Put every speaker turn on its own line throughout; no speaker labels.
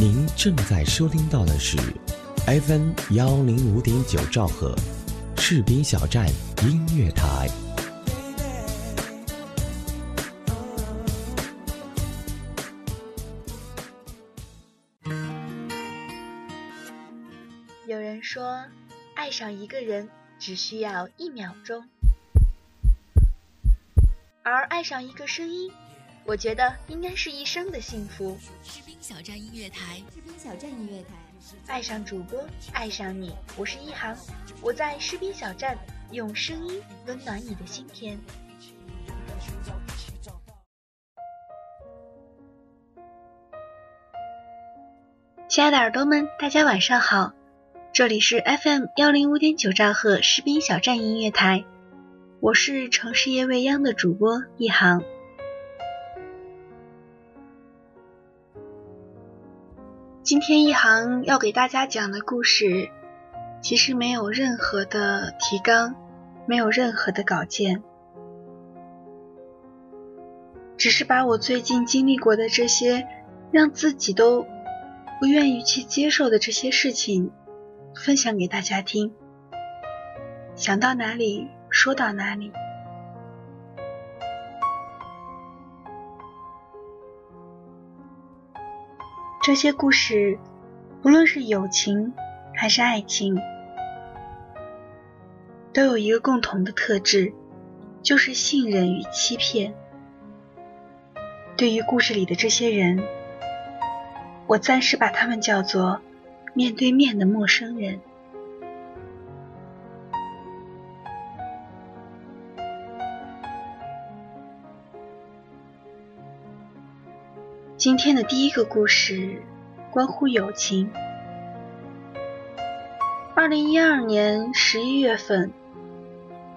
您正在收听到的是 FM 幺零五点九兆赫，士兵小站音乐台。
有人说，爱上一个人只需要一秒钟，而爱上一个声音，我觉得应该是一生的幸福。
士兵小站音乐台，
士兵小站音乐台，
爱上主播，爱上你，我是一航，我在士兵小站用声音温暖你的心田。亲爱的耳朵们，大家晚上好，这里是 FM 幺零五点九兆赫士兵小站音乐台，我是城市夜未央的主播一航。今天一航要给大家讲的故事，其实没有任何的提纲，没有任何的稿件，只是把我最近经历过的这些，让自己都不愿意去接受的这些事情，分享给大家听。想到哪里说到哪里。这些故事，不论是友情还是爱情，都有一个共同的特质，就是信任与欺骗。对于故事里的这些人，我暂时把他们叫做面对面的陌生人。今天的第一个故事关乎友情。二零一二年十一月份，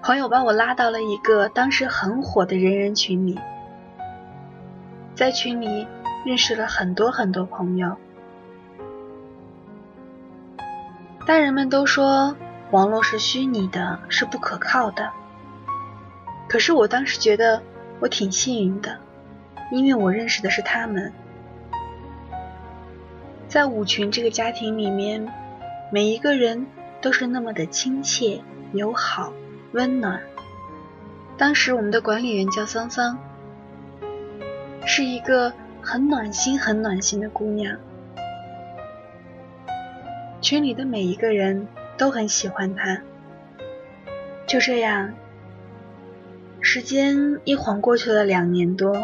朋友把我拉到了一个当时很火的人人群里，在群里认识了很多很多朋友。大人们都说网络是虚拟的，是不可靠的。可是我当时觉得我挺幸运的。因为我认识的是他们，在五群这个家庭里面，每一个人都是那么的亲切、友好、温暖。当时我们的管理员叫桑桑，是一个很暖心、很暖心的姑娘，群里的每一个人都很喜欢她。就这样，时间一晃过去了两年多。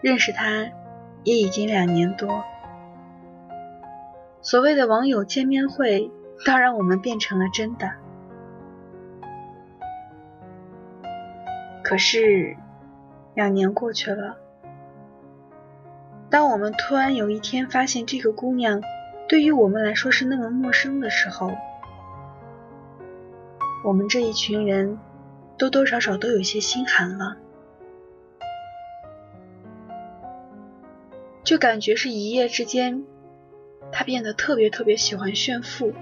认识她也已经两年多，所谓的网友见面会，倒让我们变成了真的。可是两年过去了，当我们突然有一天发现这个姑娘对于我们来说是那么陌生的时候，我们这一群人多多少少都有些心寒了。就感觉是一夜之间，他变得特别特别喜欢炫富，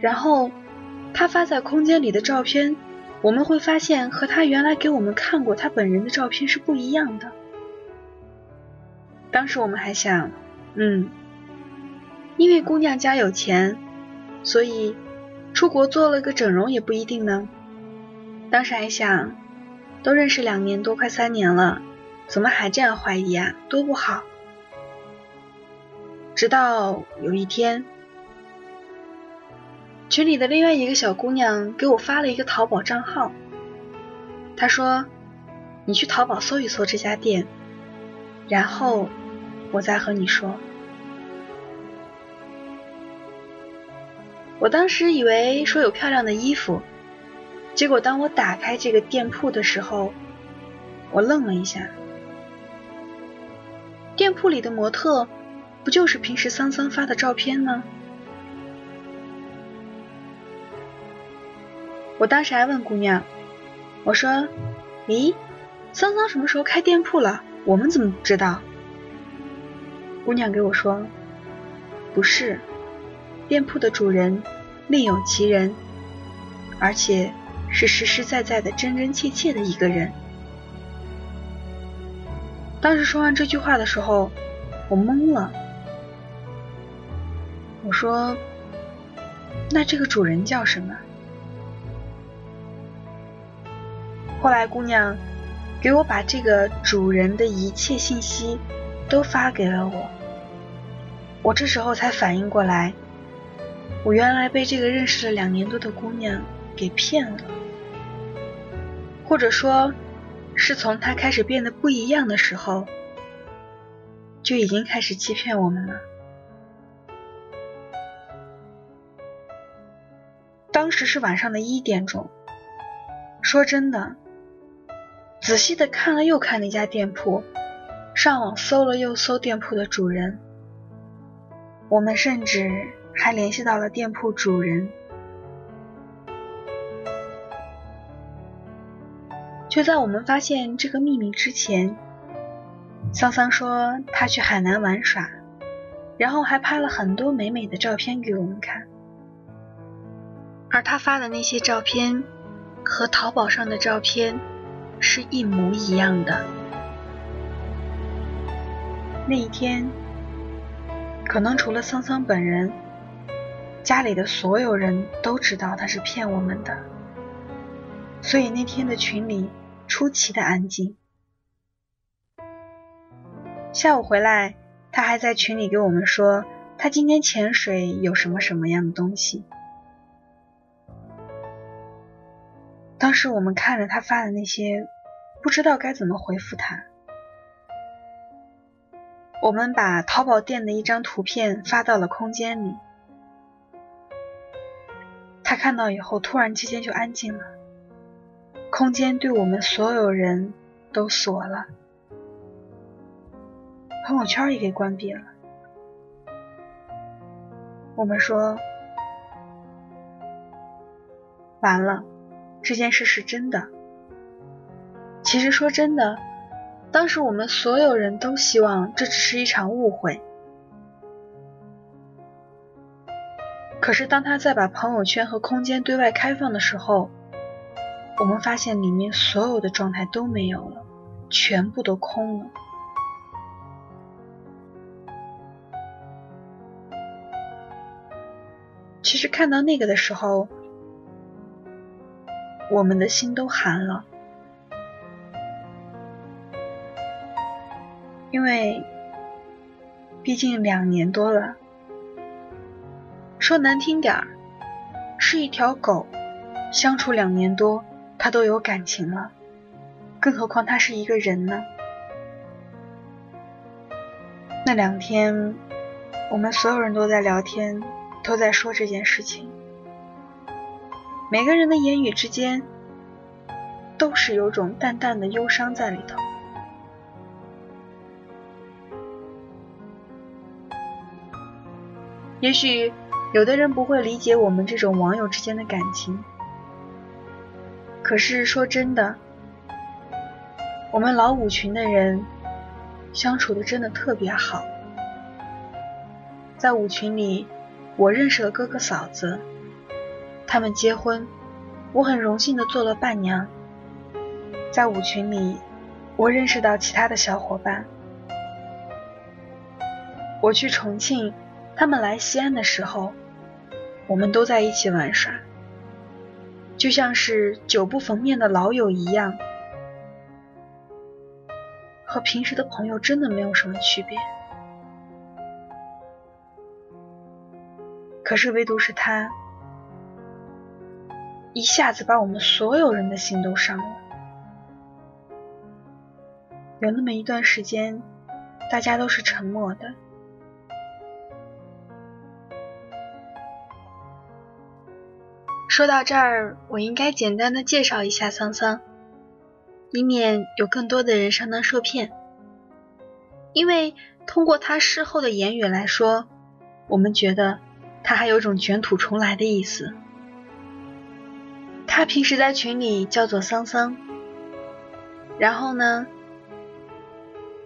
然后他发在空间里的照片，我们会发现和他原来给我们看过他本人的照片是不一样的。当时我们还想，嗯，因为姑娘家有钱，所以出国做了个整容也不一定呢。当时还想，都认识两年多，快三年了。怎么还这样怀疑啊？多不好！直到有一天，群里的另外一个小姑娘给我发了一个淘宝账号，她说：“你去淘宝搜一搜这家店，然后我再和你说。”我当时以为说有漂亮的衣服，结果当我打开这个店铺的时候，我愣了一下。店铺里的模特，不就是平时桑桑发的照片吗？我当时还问姑娘，我说：“咦，桑桑什么时候开店铺了？我们怎么不知道？”姑娘给我说：“不是，店铺的主人另有其人，而且是实实在在的、真真切切的一个人。”当时说完这句话的时候，我懵了。我说：“那这个主人叫什么？”后来姑娘给我把这个主人的一切信息都发给了我，我这时候才反应过来，我原来被这个认识了两年多的姑娘给骗了，或者说，是从他开始变得不一样的时候，就已经开始欺骗我们了。当时是晚上的一点钟。说真的，仔细的看了又看那家店铺，上网搜了又搜店铺的主人，我们甚至还联系到了店铺主人。就在我们发现这个秘密之前，桑桑说他去海南玩耍，然后还拍了很多美美的照片给我们看。而他发的那些照片，和淘宝上的照片是一模一样的。那一天，可能除了桑桑本人，家里的所有人都知道他是骗我们的，所以那天的群里出奇的安静。下午回来，他还在群里给我们说，他今天潜水有什么什么样的东西。当时我们看着他发的那些，不知道该怎么回复他。我们把淘宝店的一张图片发到了空间里，他看到以后，突然之间就安静了，空间对我们所有人都锁了，朋友圈也给关闭了。我们说，完了。这件事是真的。其实说真的，当时我们所有人都希望这只是一场误会。可是当他在把朋友圈和空间对外开放的时候，我们发现里面所有的状态都没有了，全部都空了。其实看到那个的时候。我们的心都寒了，因为毕竟两年多了，说难听点儿，是一条狗，相处两年多，他都有感情了，更何况他是一个人呢？那两天，我们所有人都在聊天，都在说这件事情。每个人的言语之间，都是有种淡淡的忧伤在里头。也许有的人不会理解我们这种网友之间的感情，可是说真的，我们老五群的人相处的真的特别好。在五群里，我认识了哥哥嫂子。他们结婚，我很荣幸的做了伴娘。在舞群里，我认识到其他的小伙伴。我去重庆，他们来西安的时候，我们都在一起玩耍，就像是久不逢面的老友一样，和平时的朋友真的没有什么区别。可是唯独是他。一下子把我们所有人的心都伤了。有那么一段时间，大家都是沉默的。说到这儿，我应该简单的介绍一下桑桑，以免有更多的人上当受骗。因为通过他事后的言语来说，我们觉得他还有种卷土重来的意思。他平时在群里叫做桑桑，然后呢，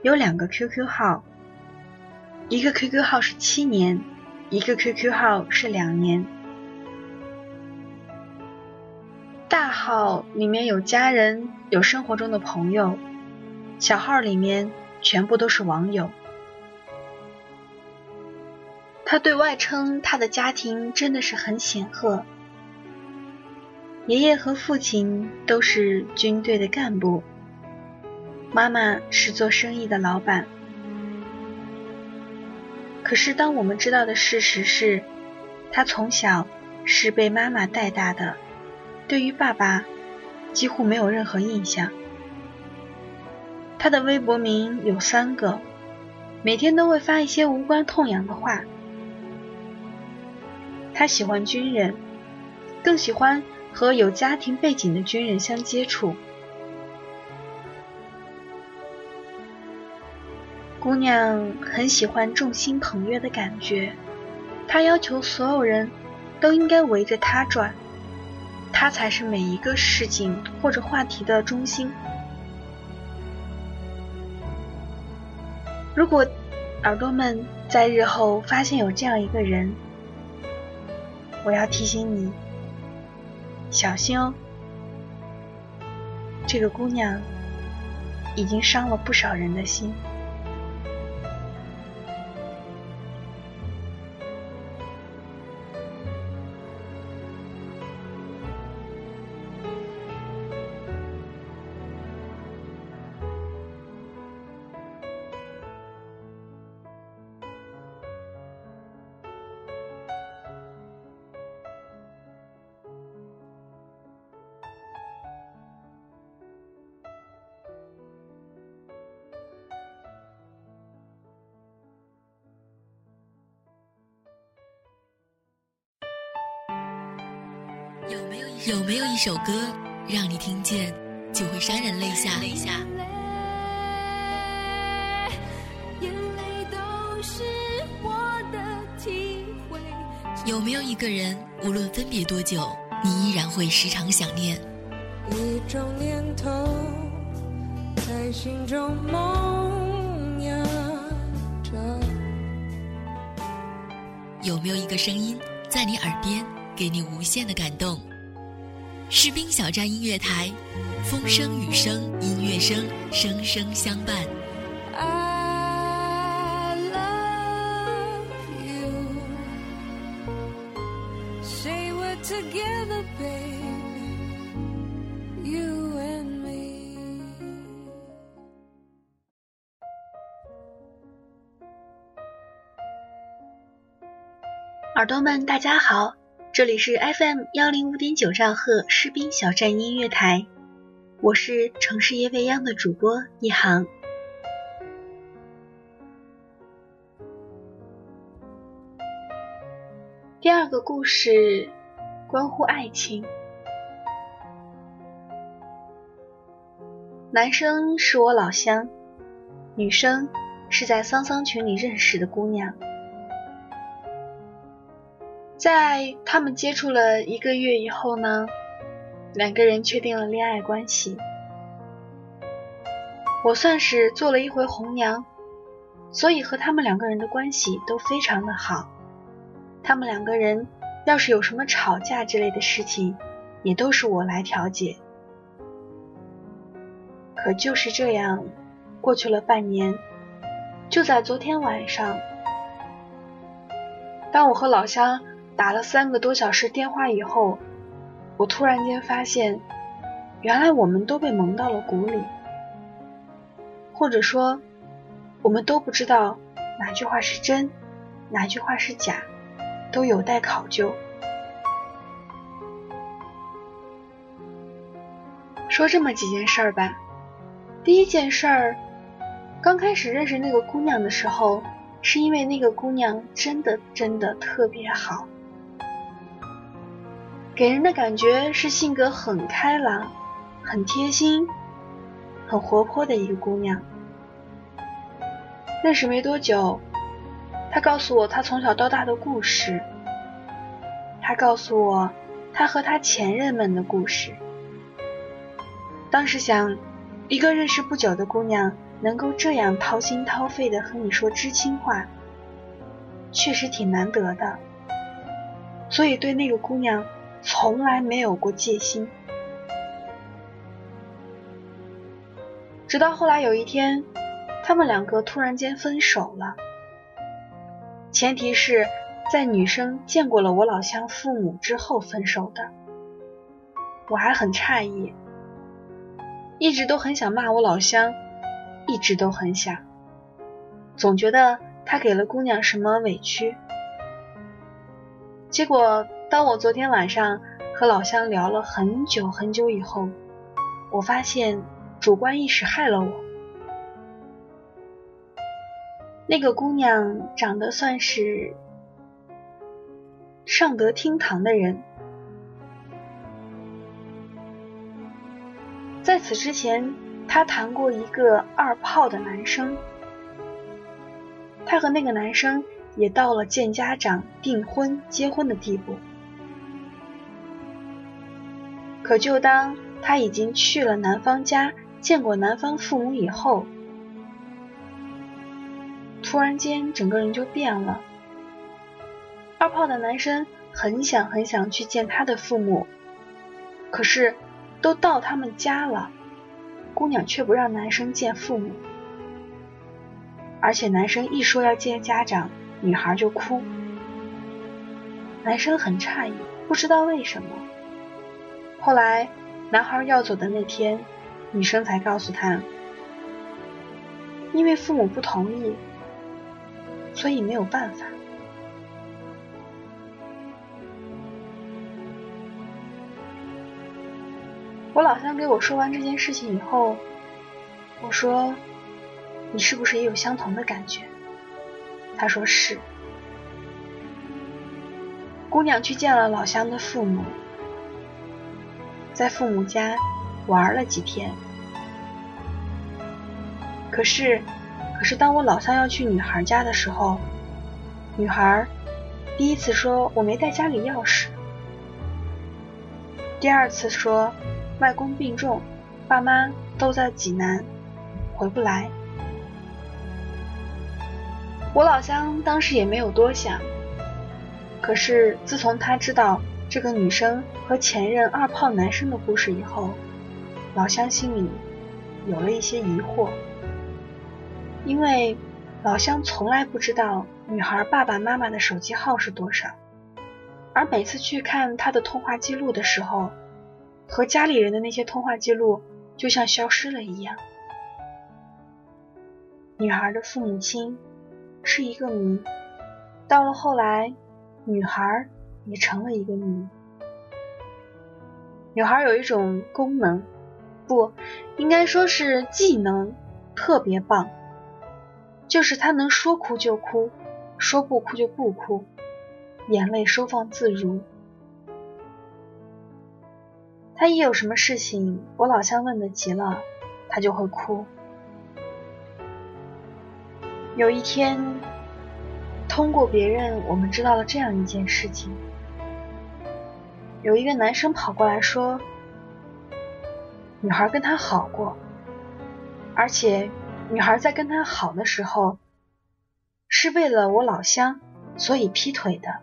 有两个 QQ 号，一个 QQ 号是七年，一个 QQ 号是两年。大号里面有家人，有生活中的朋友，小号里面全部都是网友。他对外称他的家庭真的是很显赫，爷爷和父亲都是军队的干部，妈妈是做生意的老板。可是当我们知道的事实是，他从小是被妈妈带大的，对于爸爸几乎没有任何印象。他的微博名有三个，每天都会发一些无关痛痒的话。他喜欢军人，更喜欢和有家庭背景的军人相接触。姑娘很喜欢众星捧月的感觉，她要求所有人都应该围着她转，她才是每一个事情或者话题的中心。如果耳朵们在日后发现有这样一个人，我要提醒你，小心哦！这个姑娘已经伤了不少人的心。
有没有一首歌让你听见就会潸然泪下？泪下。有没有一个人，无论分别多久，你依然会时常想念？一种念头在心中萌芽着。有没有一个声音在你耳边？给你无限的感动。士兵小站音乐台，风声雨声音乐声，声声相伴。
耳朵们，大家好。这里是 FM 幺零五点九兆赫士兵小站音乐台，我是城市夜未央的主播一航。第二个故事关乎爱情，男生是我老乡，女生是在桑桑群里认识的姑娘。在他们接触了一个月以后呢，两个人确定了恋爱关系。我算是做了一回红娘，所以和他们两个人的关系都非常的好。他们两个人要是有什么吵架之类的事情，也都是我来调解。可就是这样，过去了半年，就在昨天晚上，当我和老乡。打了三个多小时电话以后，我突然间发现，原来我们都被蒙到了鼓里，或者说，我们都不知道哪句话是真，哪句话是假，都有待考究。说这么几件事儿吧，第一件事儿，刚开始认识那个姑娘的时候，是因为那个姑娘真的真的特别好。给人的感觉是性格很开朗、很贴心、很活泼的一个姑娘。认识没多久，她告诉我她从小到大的故事，她告诉我她和她前任们的故事。当时想，一个认识不久的姑娘能够这样掏心掏肺的和你说知心话，确实挺难得的。所以对那个姑娘。从来没有过戒心，直到后来有一天，他们两个突然间分手了，前提是在女生见过了我老乡父母之后分手的。我还很诧异，一直都很想骂我老乡，一直都很想，总觉得他给了姑娘什么委屈。结果，当我昨天晚上和老乡聊了很久很久以后，我发现主观意识害了我。那个姑娘长得算是上得厅堂的人，在此之前，她谈过一个二炮的男生，她和那个男生也到了见家长、订婚、结婚的地步。可就当她已经去了男方家，见过男方父母以后，突然间，整个人就变了。二炮的男生很想很想去见他的父母，可是都到他们家了，姑娘却不让男生见父母，而且男生一说要见家长，女孩就哭。男生很诧异，不知道为什么。后来男孩要走的那天，女生才告诉他，因为父母不同意。所以没有办法。我老乡给我说完这件事情以后，我说：“你是不是也有相同的感觉？”他说是。姑娘去见了老乡的父母，在父母家玩了几天，可是。可是当我老乡要去女孩家的时候，女孩第一次说我没带家里钥匙，第二次说外公病重，爸妈都在济南，回不来。我老乡当时也没有多想，可是自从他知道这个女生和前任二炮男生的故事以后，老乡心里有了一些疑惑。因为老乡从来不知道女孩爸爸妈妈的手机号是多少，而每次去看他的通话记录的时候，和家里人的那些通话记录就像消失了一样。女孩的父母亲是一个谜，到了后来，女孩也成了一个谜。女孩有一种功能，不应该说是技能，特别棒。就是她能说哭就哭，说不哭就不哭，眼泪收放自如。他一有什么事情，我老乡问的急了，他就会哭。有一天，通过别人，我们知道了这样一件事情：有一个男生跑过来说，女孩跟他好过，而且。女孩在跟他好的时候，是为了我老乡，所以劈腿的。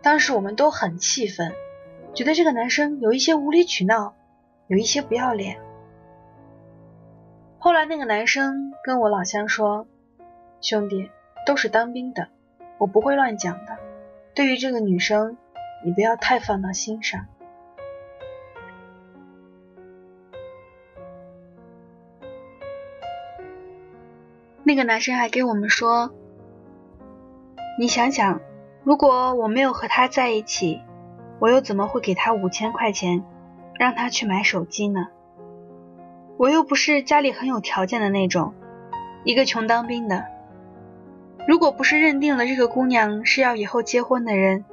当时我们都很气愤，觉得这个男生有一些无理取闹，有一些不要脸。后来那个男生跟我老乡说：“兄弟，都是当兵的，我不会乱讲的。对于这个女生，你不要太放到心上。”那个男生还给我们说：“你想想，如果我没有和他在一起，我又怎么会给他五千块钱，让他去买手机呢？我又不是家里很有条件的那种，一个穷当兵的。如果不是认定了这个姑娘是要以后结婚的人，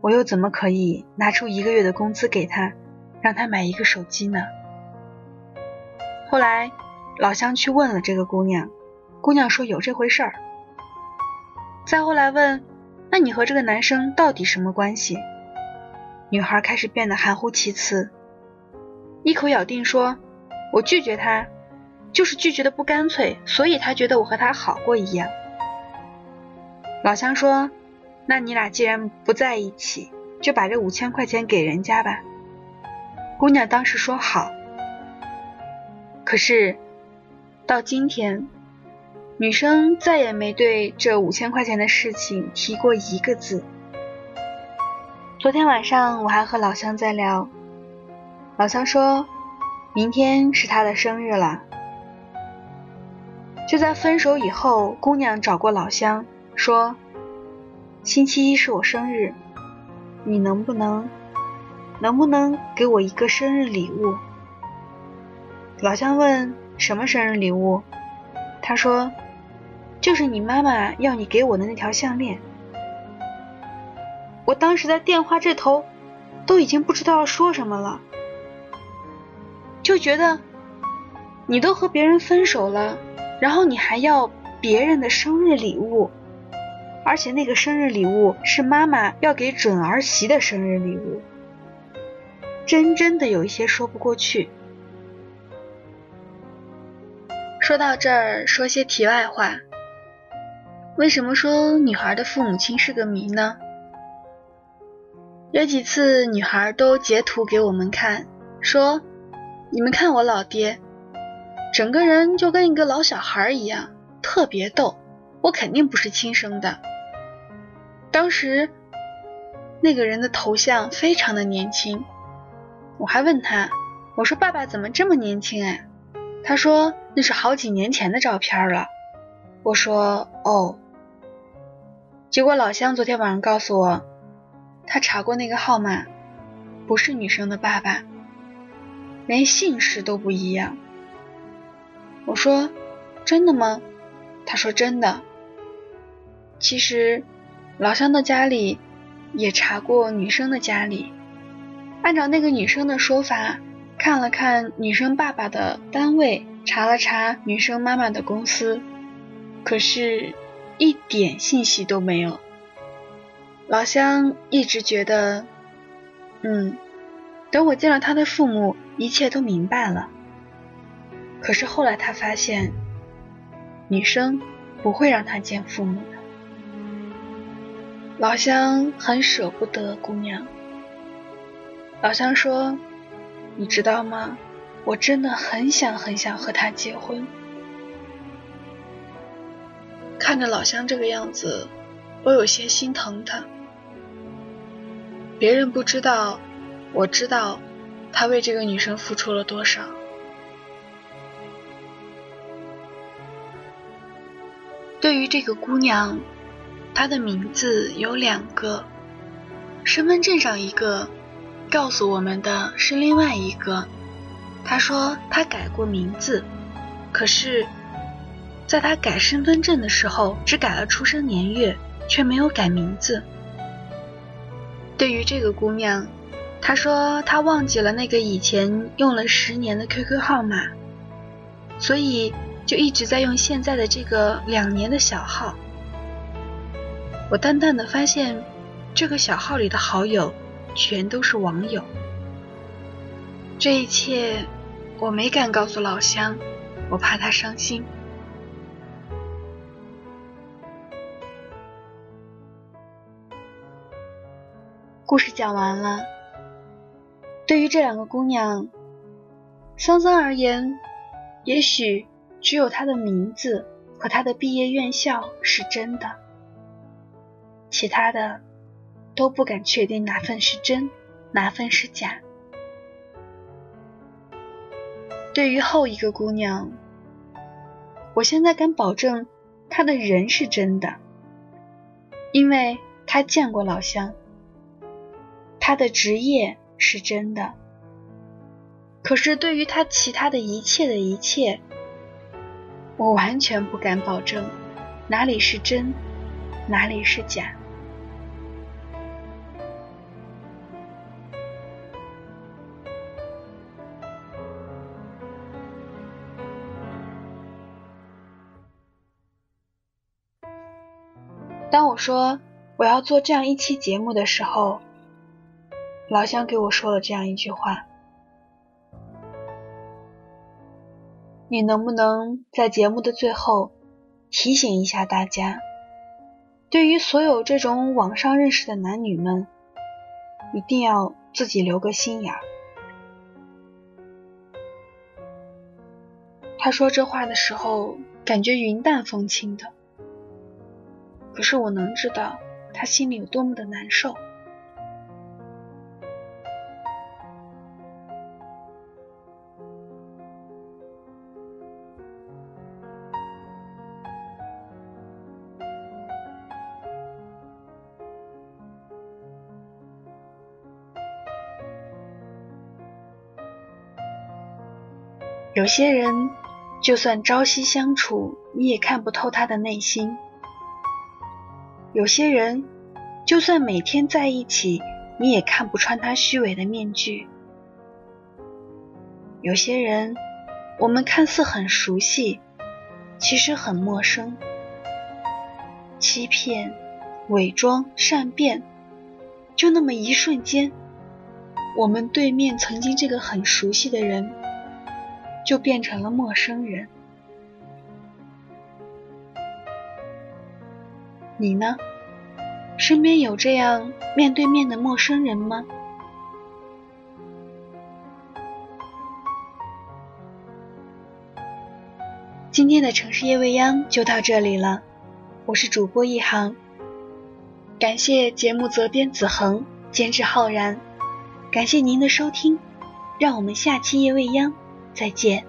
我又怎么可以拿出一个月的工资给他，让他买一个手机呢？”后来老乡去问了这个姑娘。姑娘说有这回事儿。再后来问，那你和这个男生到底什么关系？女孩开始变得含糊其辞，一口咬定说，我拒绝他，就是拒绝的不干脆，所以他觉得我和他好过一样。老乡说，那你俩既然不在一起，就把这五千块钱给人家吧。姑娘当时说好，可是。到今天，女生再也没对这五千块钱的事情提过一个字。昨天晚上我还和老乡在聊，老乡说，明天是他的生日了。就在分手以后，姑娘找过老乡，说，星期一是我生日，你能不能，能不能给我一个生日礼物？老乡问。什么生日礼物？他说：“就是你妈妈要你给我的那条项链。”我当时在电话这头都已经不知道说什么了，就觉得你都和别人分手了，然后你还要别人的生日礼物，而且那个生日礼物是妈妈要给准儿媳的生日礼物，真真的有一些说不过去。说到这儿，说些题外话。为什么说女孩的父母亲是个谜呢？有几次女孩都截图给我们看，说：“你们看我老爹，整个人就跟一个老小孩一样，特别逗。我肯定不是亲生的。”当时那个人的头像非常的年轻，我还问他：“我说爸爸怎么这么年轻？”哎。他说那是好几年前的照片了。我说哦。结果老乡昨天晚上告诉我，他查过那个号码，不是女生的爸爸，连姓氏都不一样。我说真的吗？他说真的。其实老乡的家里也查过女生的家里，按照那个女生的说法。看了看女生爸爸的单位，查了查女生妈妈的公司，可是，一点信息都没有。老乡一直觉得，嗯，等我见了他的父母，一切都明白了。可是后来他发现，女生不会让他见父母的。老乡很舍不得姑娘。老乡说。你知道吗？我真的很想很想和他结婚。看着老乡这个样子，我有些心疼他。别人不知道，我知道，他为这个女生付出了多少。对于这个姑娘，她的名字有两个，身份证上一个。告诉我们的是另外一个。他说他改过名字，可是，在他改身份证的时候，只改了出生年月，却没有改名字。对于这个姑娘，她说她忘记了那个以前用了十年的 QQ 号码，所以就一直在用现在的这个两年的小号。我淡淡的发现，这个小号里的好友。全都是网友。这一切我没敢告诉老乡，我怕他伤心。故事讲完了。对于这两个姑娘，桑桑而言，也许只有她的名字和她的毕业院校是真的，其他的。都不敢确定哪份是真，哪份是假。对于后一个姑娘，我现在敢保证，她的人是真的，因为她见过老乡。她的职业是真的，可是对于她其他的一切的一切，我完全不敢保证哪里是真，哪里是假。当我说我要做这样一期节目的时候，老乡给我说了这样一句话：“你能不能在节目的最后提醒一下大家，对于所有这种网上认识的男女们，一定要自己留个心眼儿。”他说这话的时候，感觉云淡风轻的。可是我能知道他心里有多么的难受。有些人，就算朝夕相处，你也看不透他的内心；有些人，就算每天在一起，你也看不穿他虚伪的面具；有些人，我们看似很熟悉，其实很陌生。欺骗、伪装、善变，就那么一瞬间，我们对面曾经这个很熟悉的人。就变成了陌生人。你呢？身边有这样面对面的陌生人吗？今天的城市夜未央就到这里了，我是主播一航，感谢节目责编子恒，监制浩然，感谢您的收听，让我们下期夜未央。再见。